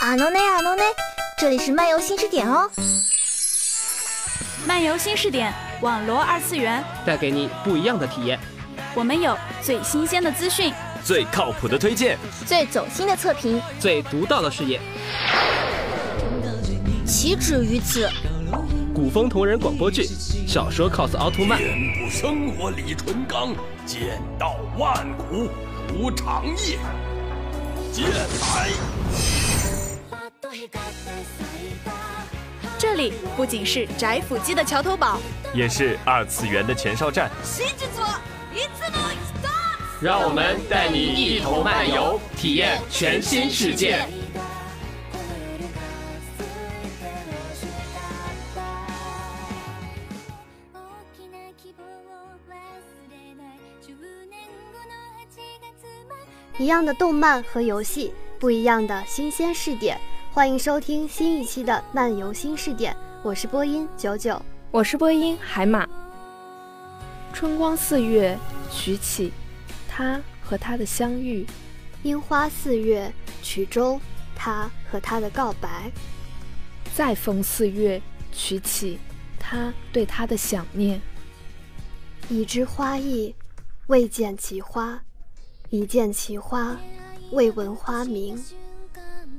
阿诺内阿诺内，这里是漫游新视点哦。漫游新视点，网罗二次元，带给你不一样的体验。我们有最新鲜的资讯，最靠谱的推荐，最走心的测评，最独到的视野，岂止于此？古风同人广播剧，小说 cos 奥特曼，遍布生活李纯刚，剑道万古如长夜，剑来。这里不仅是宅腐姬的桥头堡，也是二次元的前哨站。让我们带你一同漫游，体验全新世界。一样的动漫和游戏，不一样的新鲜试点。欢迎收听新一期的漫游新视点，我是播音九九，我是播音海马。春光四月，徐起，他和他的相遇；樱花四月，曲中，他和他的告白；再逢四月，曲起，他对他的想念。已知花意，未见其花。一见其花，未闻花名；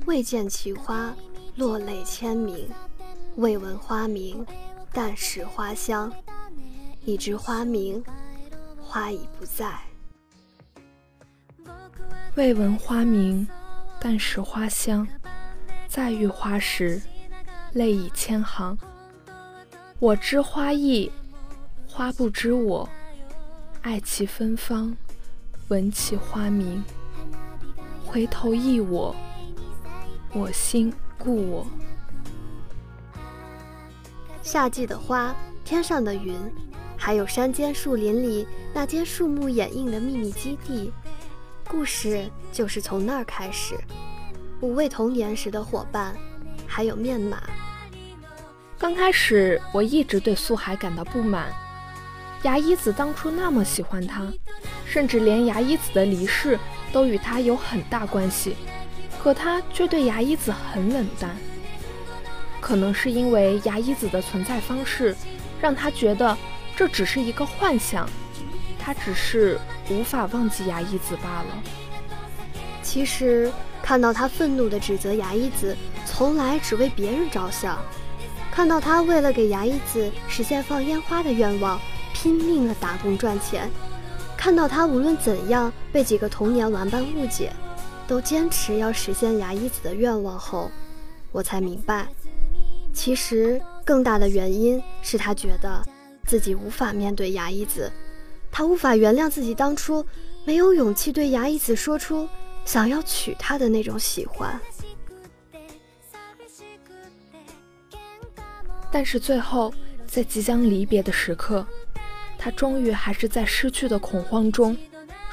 未见其花，落泪千名；未闻花名，但识花香。已知花名，花已不在。未闻花名，但识花香。再遇花时，泪已千行。我知花意，花不知我。爱其芬芳。闻其花名，回头忆我，我心故我。夏季的花，天上的云，还有山间树林里那间树木掩映的秘密基地，故事就是从那儿开始。五位童年时的伙伴，还有面马。刚开始，我一直对素海感到不满。牙医子当初那么喜欢他。甚至连牙医子的离世都与他有很大关系，可他却对牙医子很冷淡。可能是因为牙医子的存在方式，让他觉得这只是一个幻想，他只是无法忘记牙医子罢了。其实看到他愤怒地指责牙医子从来只为别人着想，看到他为了给牙医子实现放烟花的愿望，拼命地打工赚钱。看到他无论怎样被几个童年玩伴误解，都坚持要实现牙医子的愿望后，我才明白，其实更大的原因是他觉得自己无法面对牙医子，他无法原谅自己当初没有勇气对牙医子说出想要娶她的那种喜欢。但是最后，在即将离别的时刻。他终于还是在失去的恐慌中，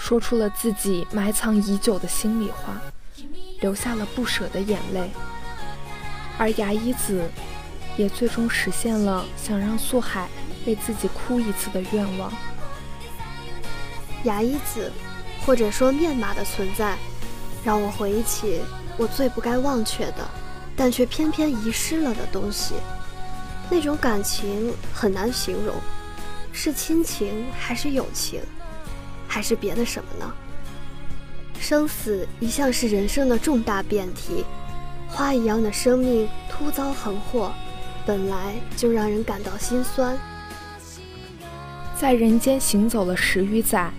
说出了自己埋藏已久的心里话，流下了不舍的眼泪。而牙医子，也最终实现了想让素海为自己哭一次的愿望。牙医子，或者说面马的存在，让我回忆起我最不该忘却的，但却偏偏遗失了的东西。那种感情很难形容。是亲情还是友情，还是别的什么呢？生死一向是人生的重大辩题，花一样的生命突遭横祸，本来就让人感到心酸。在人间行走了十余载，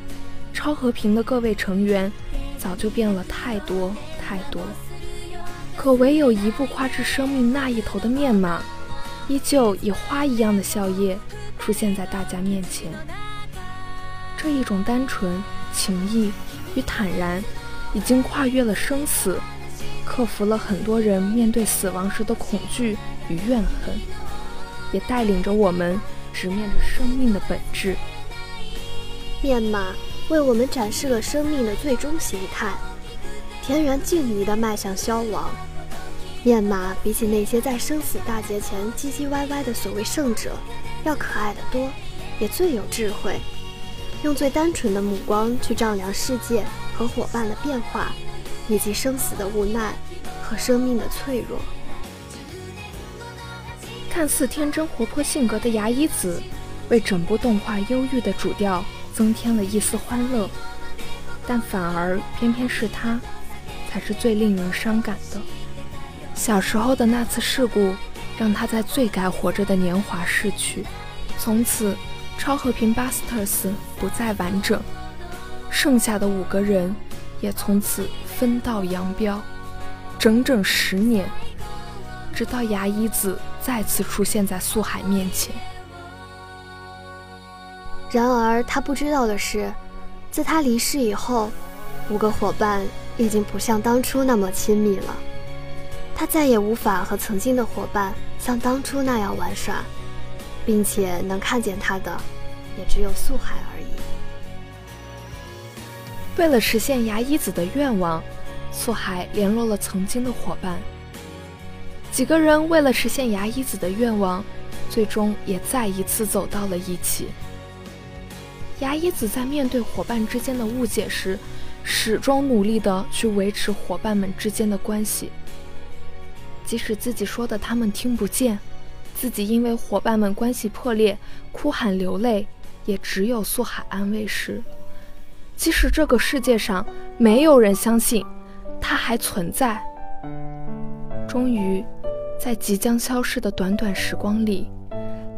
超和平的各位成员早就变了太多太多，可唯有一步跨至生命那一头的面马，依旧以花一样的笑靥。出现在大家面前，这一种单纯、情谊与坦然，已经跨越了生死，克服了很多人面对死亡时的恐惧与怨恨，也带领着我们直面着生命的本质。面马为我们展示了生命的最终形态，田园静谧地迈向消亡。面马比起那些在生死大劫前唧唧歪歪的所谓圣者。要可爱的多，也最有智慧，用最单纯的目光去丈量世界和伙伴的变化，以及生死的无奈和生命的脆弱。看似天真活泼性格的牙医子，为整部动画忧郁的主调增添了一丝欢乐，但反而偏偏是他，才是最令人伤感的。小时候的那次事故，让他在最该活着的年华逝去，从此超和平 Busters 不再完整，剩下的五个人也从此分道扬镳，整整十年，直到牙医子。再次出现在素海面前。然而，他不知道的是，自他离世以后，五个伙伴已经不像当初那么亲密了。他再也无法和曾经的伙伴像当初那样玩耍，并且能看见他的，也只有素海而已。为了实现牙医子的愿望，素海联络了曾经的伙伴。几个人为了实现牙医子的愿望，最终也再一次走到了一起。牙医子在面对伙伴之间的误解时，始终努力的去维持伙伴们之间的关系，即使自己说的他们听不见，自己因为伙伴们关系破裂哭喊流泪，也只有素海安慰时，即使这个世界上没有人相信他还存在，终于。在即将消失的短短时光里，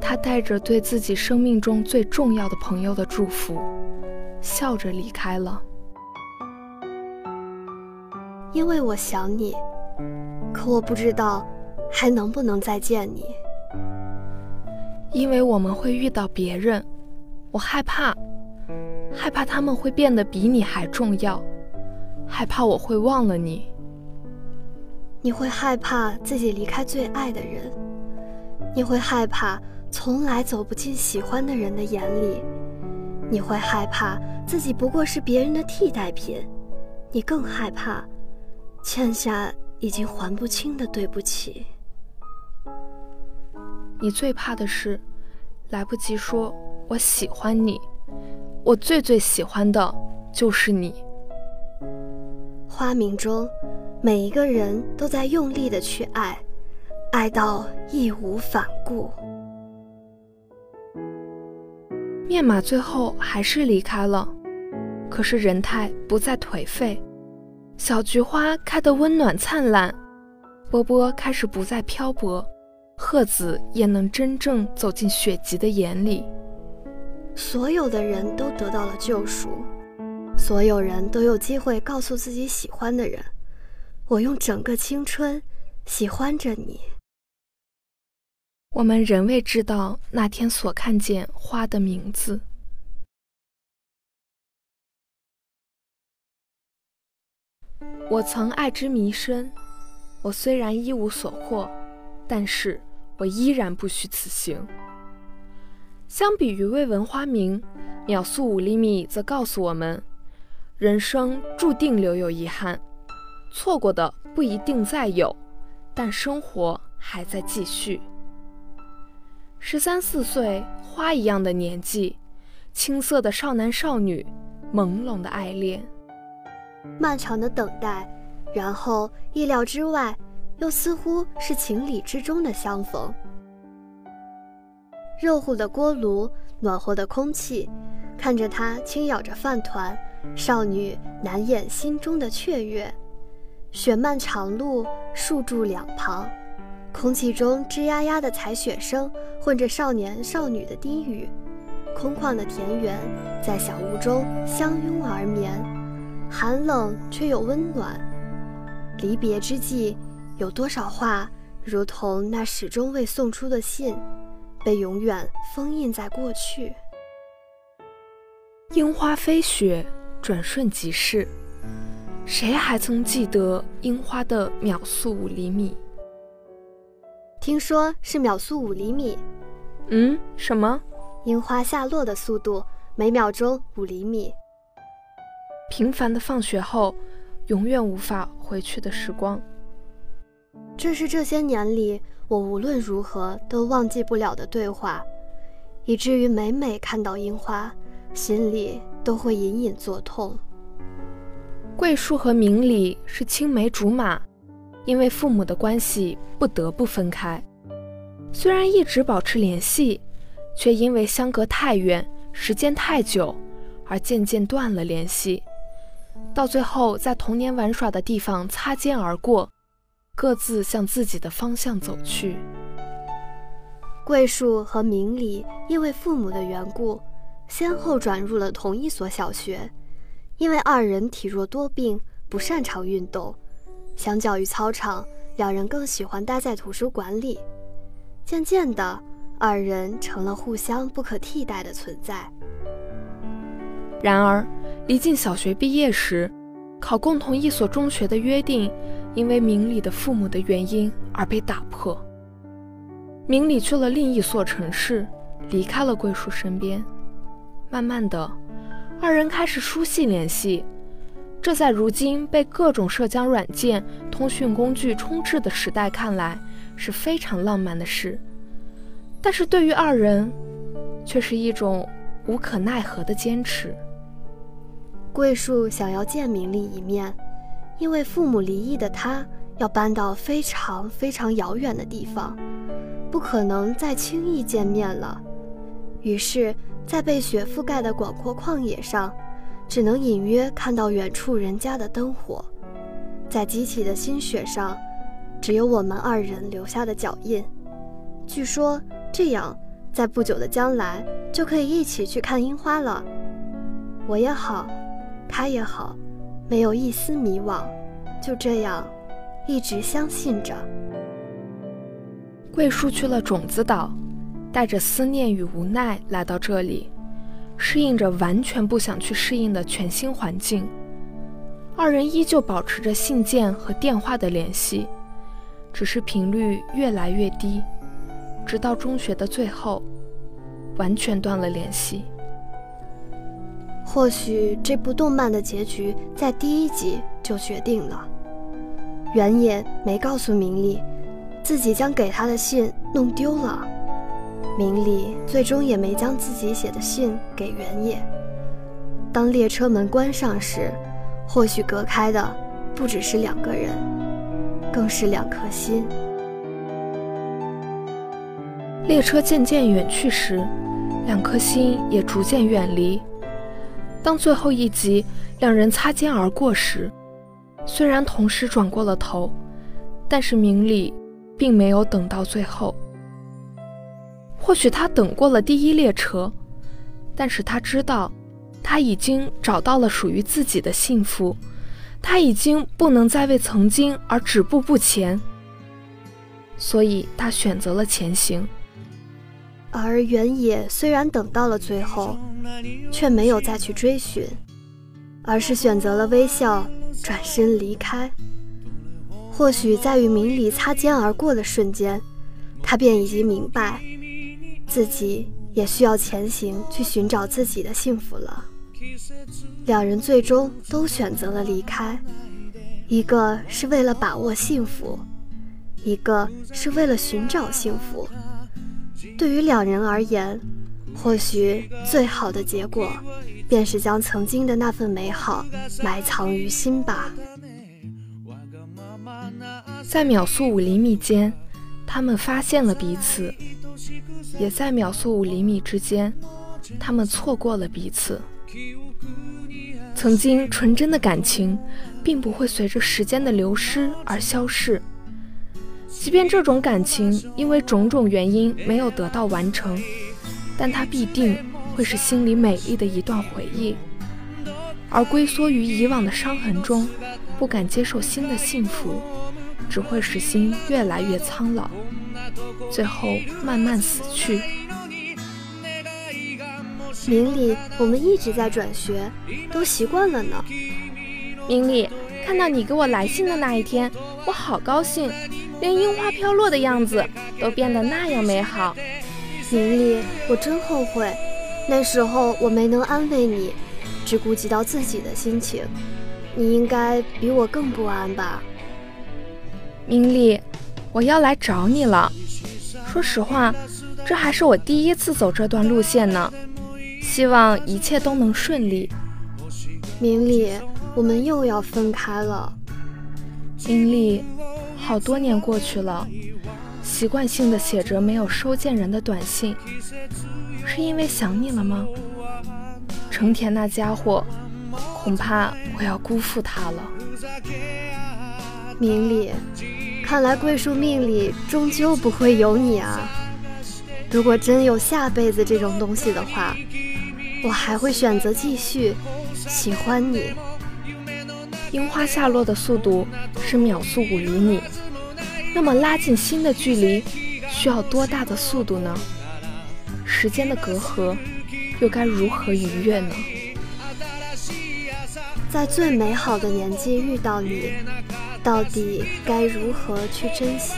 他带着对自己生命中最重要的朋友的祝福，笑着离开了。因为我想你，可我不知道还能不能再见你。因为我们会遇到别人，我害怕，害怕他们会变得比你还重要，害怕我会忘了你。你会害怕自己离开最爱的人，你会害怕从来走不进喜欢的人的眼里，你会害怕自己不过是别人的替代品，你更害怕欠下已经还不清的对不起。你最怕的是来不及说我喜欢你，我最最喜欢的就是你。花名中。每一个人都在用力的去爱，爱到义无反顾。面马最后还是离开了，可是人太不再颓废，小菊花开得温暖灿烂，波波开始不再漂泊，鹤子也能真正走进雪吉的眼里。所有的人都得到了救赎，所有人都有机会告诉自己喜欢的人。我用整个青春喜欢着你。我们仍未知道那天所看见花的名字。我曾爱之弥深，我虽然一无所获，但是我依然不虚此行。相比于未闻花名，秒速五厘米则告诉我们，人生注定留有遗憾。错过的不一定再有，但生活还在继续。十三四岁，花一样的年纪，青涩的少男少女，朦胧的爱恋，漫长的等待，然后意料之外，又似乎是情理之中的相逢。热乎的锅炉，暖和的空气，看着他轻咬着饭团，少女难掩心中的雀跃。雪漫长路，树柱两旁，空气中吱呀呀的踩雪声混着少年少女的低语。空旷的田园在小屋中相拥而眠，寒冷却又温暖。离别之际，有多少话如同那始终未送出的信，被永远封印在过去。樱花飞雪，转瞬即逝。谁还曾记得樱花的秒速五厘米？听说是秒速五厘米。嗯，什么？樱花下落的速度每秒钟五厘米。平凡的放学后，永远无法回去的时光。这是这些年里我无论如何都忘记不了的对话，以至于每每看到樱花，心里都会隐隐作痛。桂树和明里是青梅竹马，因为父母的关系不得不分开。虽然一直保持联系，却因为相隔太远、时间太久，而渐渐断了联系。到最后，在童年玩耍的地方擦肩而过，各自向自己的方向走去。桂树和明里因为父母的缘故，先后转入了同一所小学。因为二人体弱多病，不擅长运动，相较于操场，两人更喜欢待在图书馆里。渐渐的，二人成了互相不可替代的存在。然而，离近小学毕业时，考共同一所中学的约定，因为明里的父母的原因而被打破。明里去了另一所城市，离开了桂树身边。慢慢的，二人开始书信联系。这在如今被各种社交软件、通讯工具充斥的时代看来是非常浪漫的事，但是对于二人，却是一种无可奈何的坚持。桂树想要见明丽一面，因为父母离异的他要搬到非常非常遥远的地方，不可能再轻易见面了。于是，在被雪覆盖的广阔旷野上，只能隐约看到远处人家的灯火，在激起的新雪上，只有我们二人留下的脚印。据说这样，在不久的将来就可以一起去看樱花了。我也好。他也好，没有一丝迷惘，就这样，一直相信着。桂树去了种子岛，带着思念与无奈来到这里，适应着完全不想去适应的全新环境。二人依旧保持着信件和电话的联系，只是频率越来越低，直到中学的最后，完全断了联系。或许这部动漫的结局在第一集就决定了。原野没告诉明里，自己将给他的信弄丢了。明里最终也没将自己写的信给原野。当列车门关上时，或许隔开的不只是两个人，更是两颗心。列车渐渐远去时，两颗心也逐渐远离。当最后一集两人擦肩而过时，虽然同时转过了头，但是明里并没有等到最后。或许他等过了第一列车，但是他知道，他已经找到了属于自己的幸福，他已经不能再为曾经而止步不前，所以他选择了前行。而原野虽然等到了最后，却没有再去追寻，而是选择了微笑，转身离开。或许在与明里擦肩而过的瞬间，他便已经明白，自己也需要前行去寻找自己的幸福了。两人最终都选择了离开，一个是为了把握幸福，一个是为了寻找幸福。对于两人而言，或许最好的结果，便是将曾经的那份美好埋藏于心吧。在秒速五厘米间，他们发现了彼此；也在秒速五厘米之间，他们错过了彼此。曾经纯真的感情，并不会随着时间的流失而消逝。即便这种感情因为种种原因没有得到完成，但它必定会是心里美丽的一段回忆。而龟缩于以往的伤痕中，不敢接受新的幸福，只会使心越来越苍老，最后慢慢死去。明里，我们一直在转学，都习惯了呢。明里，看到你给我来信的那一天，我好高兴。连樱花飘落的样子都变得那样美好，明丽，我真后悔，那时候我没能安慰你，只顾及到自己的心情。你应该比我更不安吧？明丽，我要来找你了。说实话，这还是我第一次走这段路线呢，希望一切都能顺利。明丽，我们又要分开了。明丽。好多年过去了，习惯性的写着没有收件人的短信，是因为想你了吗？成田那家伙，恐怕我要辜负他了。明里，看来桂树命里终究不会有你啊。如果真有下辈子这种东西的话，我还会选择继续喜欢你。樱花下落的速度是秒速五厘米，那么拉近心的距离需要多大的速度呢？时间的隔阂又该如何逾越呢？在最美好的年纪遇到你，到底该如何去珍惜？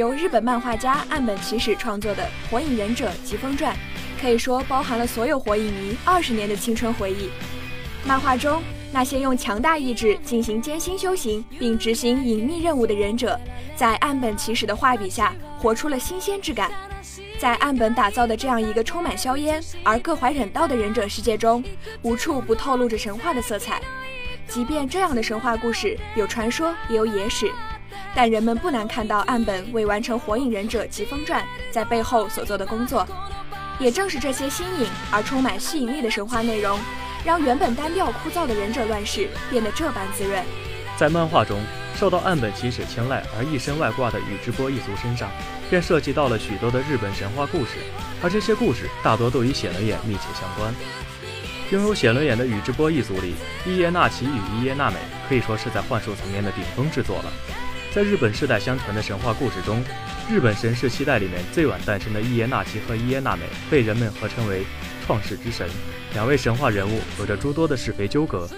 由日本漫画家岸本齐史创作的《火影忍者疾风传》，可以说包含了所有火影迷二十年的青春回忆。漫画中那些用强大意志进行艰辛修行并执行隐秘任务的忍者，在岸本齐史的画笔下活出了新鲜之感。在岸本打造的这样一个充满硝烟而各怀忍道的忍者世界中，无处不透露着神话的色彩。即便这样的神话故事有传说，也有野史。但人们不难看到岸本为完成《火影忍者疾风传》在背后所做的工作。也正是这些新颖而充满吸引力的神话内容，让原本单调枯燥的忍者乱世变得这般滋润。在漫画中，受到岸本齐史青睐而一身外挂的宇智波一族身上，便涉及到了许多的日本神话故事，而这些故事大多都与写轮眼密切相关。拥有写轮眼的宇智波一族里，伊耶纳奇与伊耶娜美可以说是在幻术层面的顶峰制作了。在日本世代相传的神话故事中，日本神世七代里面最晚诞生的伊耶纳奇和伊耶娜美被人们合称为创世之神。两位神话人物有着诸多的是非纠葛。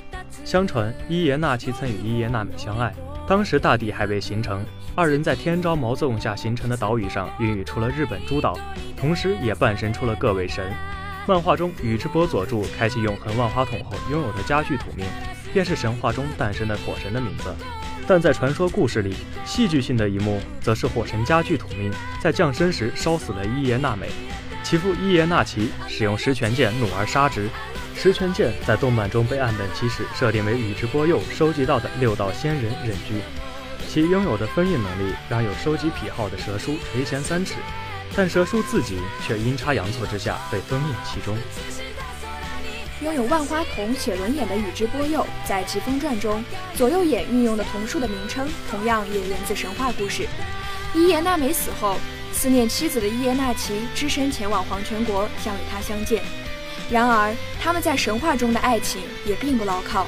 相传伊耶纳奇曾与伊耶娜美相爱，当时大地还未形成，二人在天朝毛纵下形成的岛屿上孕育出了日本诸岛，同时也诞生出了各位神。漫画中宇智波佐助开启永恒万花筒后拥有的家具土命，便是神话中诞生的火神的名字。但在传说故事里，戏剧性的一幕则是火神加剧土命在降生时烧死了伊耶娜美，其父伊耶纳奇使用十拳剑怒而杀之，石泉剑在动漫中被岸本齐史设定为宇智波鼬收集到的六道仙人忍具，其拥有的封印能力让有收集癖好的蛇叔垂涎三尺，但蛇叔自己却阴差阳错之下被封印其中。拥有万花筒写轮眼的宇智波鼬，在《疾风传》中左右眼运用的瞳术的名称，同样也源自神话故事。伊邪那美死后，思念妻子的伊邪那岐只身前往黄泉国，想与她相见。然而，他们在神话中的爱情也并不牢靠。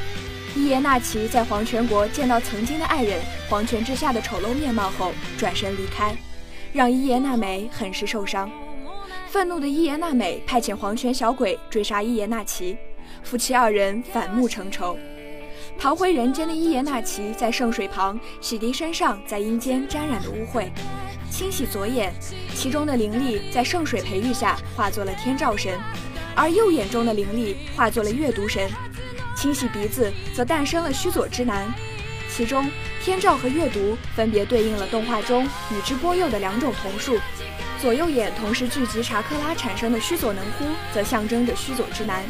伊邪那岐在黄泉国见到曾经的爱人黄泉之下的丑陋面貌后，转身离开，让伊邪那美很是受伤。愤怒的伊邪那美派遣黄泉小鬼追杀伊邪那岐，夫妻二人反目成仇。逃回人间的伊邪那岐在圣水旁洗涤身上在阴间沾染的污秽，清洗左眼，其中的灵力在圣水培育下化作了天照神，而右眼中的灵力化作了月读神。清洗鼻子则诞生了须佐之男，其中天照和月读分别对应了动画中宇智波鼬的两种瞳术。左右眼同时聚集查克拉产生的须佐能乎，则象征着须佐之男。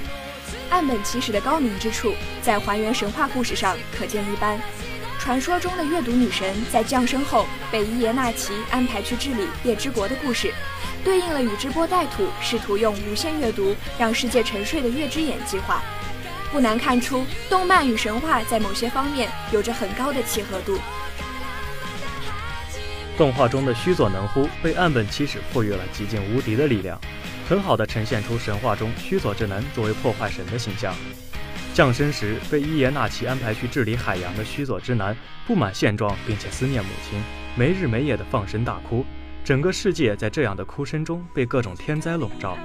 岸本齐史的高明之处，在还原神话故事上可见一斑。传说中的月读女神在降生后被伊邪那岐安排去治理夜之国的故事，对应了宇智波带土试图用无限阅读让世界沉睡的月之眼计划。不难看出，动漫与神话在某些方面有着很高的契合度。动画中的须佐能乎被岸本齐史赋予了极尽无敌的力量，很好的呈现出神话中须佐之男作为破坏神的形象。降生时被伊邪那岐安排去治理海洋的须佐之男不满现状，并且思念母亲，没日没夜的放声大哭，整个世界在这样的哭声中被各种天灾笼罩。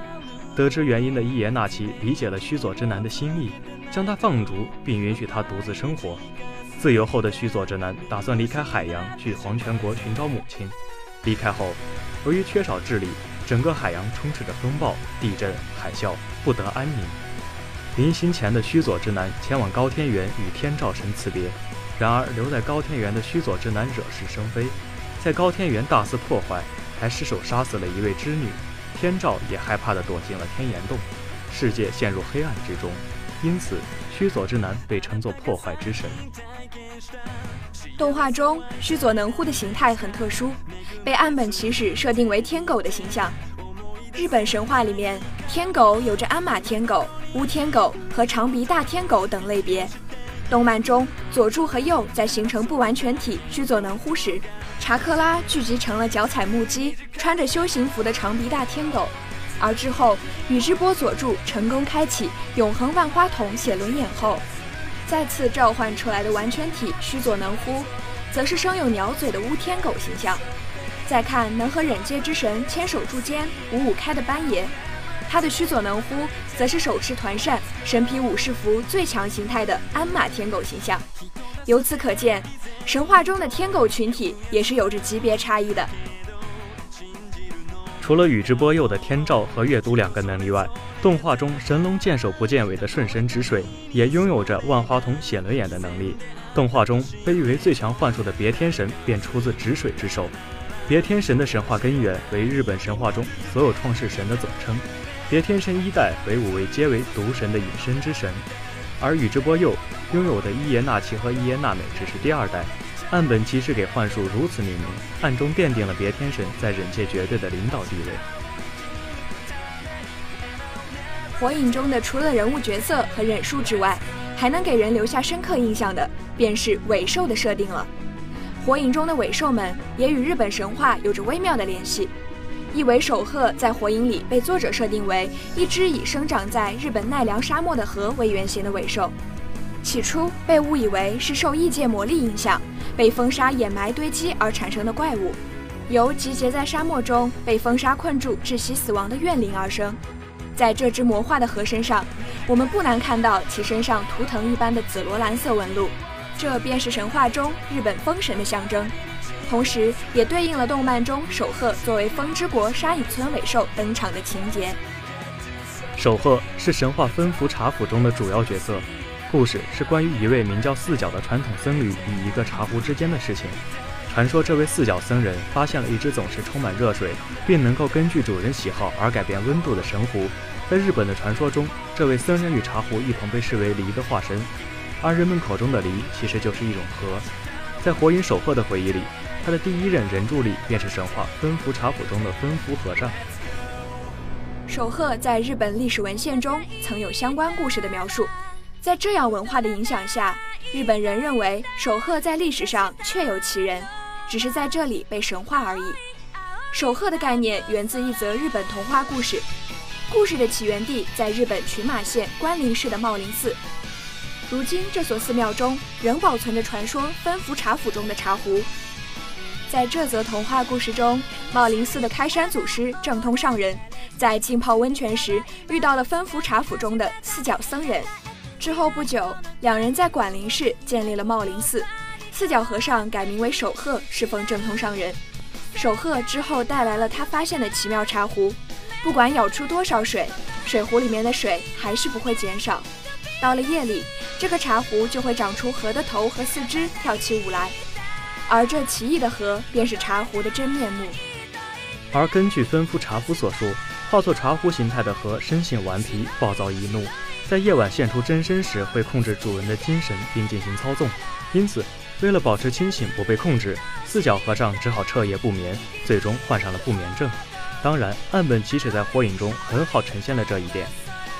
得知原因的伊邪那岐理解了须佐之男的心意，将他放逐，并允许他独自生活。自由后的须佐之男打算离开海洋，去黄泉国寻找母亲。离开后，由于缺少智力，整个海洋充斥着风暴、地震、海啸，不得安宁。临行前的须佐之男前往高天原与天照神辞别，然而留在高天原的须佐之男惹是生非，在高天原大肆破坏，还失手杀死了一位织女。天照也害怕地躲进了天岩洞，世界陷入黑暗之中。因此，须佐之男被称作破坏之神。动画中，须佐能乎的形态很特殊，被岸本齐史设定为天狗的形象。日本神话里面，天狗有着鞍马天狗、乌天狗和长鼻大天狗等类别。动漫中，佐助和鼬在形成不完全体须佐能乎时，查克拉聚集成了脚踩木屐、穿着修行服的长鼻大天狗。而之后，宇智波佐助成功开启永恒万花筒写轮眼后，再次召唤出来的完全体须佐能乎，则是生有鸟嘴的乌天狗形象。再看能和忍界之神牵手柱间五五开的斑爷，他的须佐能乎则是手持团扇、身披武士服最强形态的鞍马天狗形象。由此可见，神话中的天狗群体也是有着级别差异的。除了宇智波鼬的天照和月读两个能力外，动画中神龙见首不见尾的顺神止水也拥有着万花筒写轮眼的能力。动画中被誉为最强幻术的别天神便出自止水之手。别天神的神话根源为日本神话中所有创世神的总称。别天神一代为五位皆为毒神的隐身之神，而宇智波鼬拥有的伊邪那岐和伊邪那美只是第二代。岸本齐史给幻术如此命名，暗中奠定了别天神在忍界绝对的领导地位。火影中的除了人物角色和忍术之外，还能给人留下深刻印象的，便是尾兽的设定了。火影中的尾兽们也与日本神话有着微妙的联系。一尾守鹤在火影里被作者设定为一只以生长在日本奈良沙漠的河为原型的尾兽，起初被误以为是受异界魔力影响。被风沙掩埋堆积而产生的怪物，由集结在沙漠中被风沙困住窒息死亡的怨灵而生。在这只魔化的河身上，我们不难看到其身上图腾一般的紫罗兰色纹路，这便是神话中日本风神的象征，同时也对应了动漫中守鹤作为风之国沙隐村尾兽登场的情节。守鹤是神话分福茶府中的主要角色。故事是关于一位名叫四角的传统僧侣与一个茶壶之间的事情。传说这位四角僧人发现了一只总是充满热水，并能够根据主人喜好而改变温度的神壶，在日本的传说中，这位僧人与茶壶一同被视为梨的化身，而人们口中的梨其实就是一种河。在火影守鹤的回忆里，他的第一任人助力便是神话分福茶府中的分福和尚。守鹤在日本历史文献中曾有相关故事的描述，在这样文化的影响下，日本人认为守鹤在历史上确有其人，只是在这里被神化而已。守鹤的概念源自一则日本童话故事。故事的起源地在日本群马县关林市的茂林寺。如今，这所寺庙中仍保存着传说分福茶府中的茶壶。在这则童话故事中，茂林寺的开山祖师正通上人，在浸泡温泉时遇到了分福茶府中的四角僧人。之后不久，两人在管林市建立了茂林寺。四角和尚改名为守鹤，侍奉正通上人。守鹤之后带来了他发现的奇妙茶壶。不管舀出多少水，水壶里面的水还是不会减少。到了夜里，这个茶壶就会长出河的头和四肢，跳起舞来。而这奇异的河，便是茶壶的真面目。而根据吩咐茶夫所述，化作茶壶形态的河生性顽皮、暴躁易怒，在夜晚现出真身时会控制主人的精神并进行操纵。因此，为了保持清醒不被控制，四角和尚只好彻夜不眠，最终患上了不眠症。当然，岸本齐史在火影中很好呈现了这一点。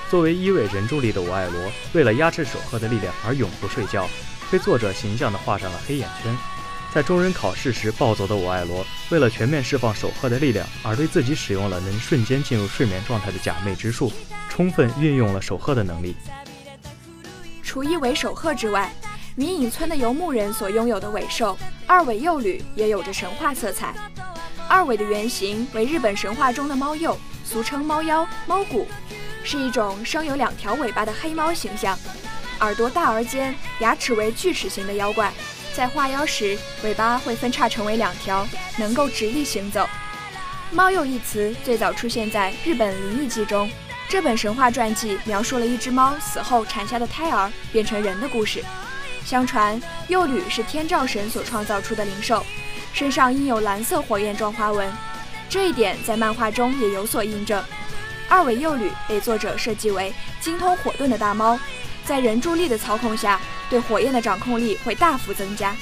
作为一位人柱力的我爱罗，为了压制守鹤的力量而永不睡觉，被作者形象地画上了黑眼圈。在众人考试时暴走的我爱罗，为了全面释放守鹤的力量，而对自己使用了能瞬间进入睡眠状态的假寐之术，充分运用了守鹤的能力。除一尾守鹤之外，云影村的游牧人所拥有的尾兽二尾幼吕也有着神话色彩。二尾的原型为日本神话中的猫鼬，俗称猫妖、猫骨，是一种生有两条尾巴的黑猫形象，耳朵大而尖，牙齿为锯齿形的妖怪。在化妖时，尾巴会分叉成为两条，能够直立行走。猫鼬一词最早出现在日本灵异记中，这本神话传记描述了一只猫死后产下的胎儿变成人的故事。相传，幼女是天照神所创造出的灵兽。身上印有蓝色火焰状花纹，这一点在漫画中也有所印证。二尾幼女被作者设计为精通火遁的大猫，在人助力的操控下，对火焰的掌控力会大幅增加。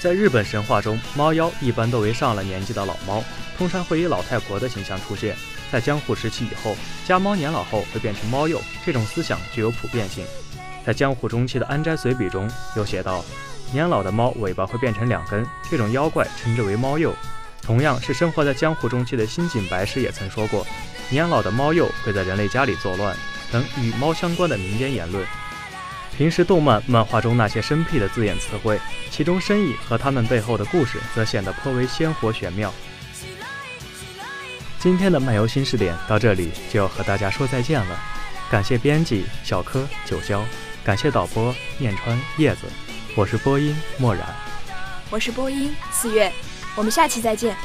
在日本神话中，猫妖一般都为上了年纪的老猫，通常会以老太婆的形象出现。在江户时期以后，家猫年老后会变成猫鼬，这种思想具有普遍性。在江户中期的安斋随笔中有写道。年老的猫尾巴会变成两根，这种妖怪称之为猫鼬。同样是生活在江湖中期的新井白石也曾说过，年老的猫鼬会在人类家里作乱等与猫相关的民间言论。平时动漫漫画中那些生僻的字眼词汇，其中深意和它们背后的故事则显得颇为鲜活玄妙。今天的漫游新视点到这里就要和大家说再见了，感谢编辑小柯九霄，感谢导播念川叶子。我是播音墨染，我是播音四月，我们下期再见。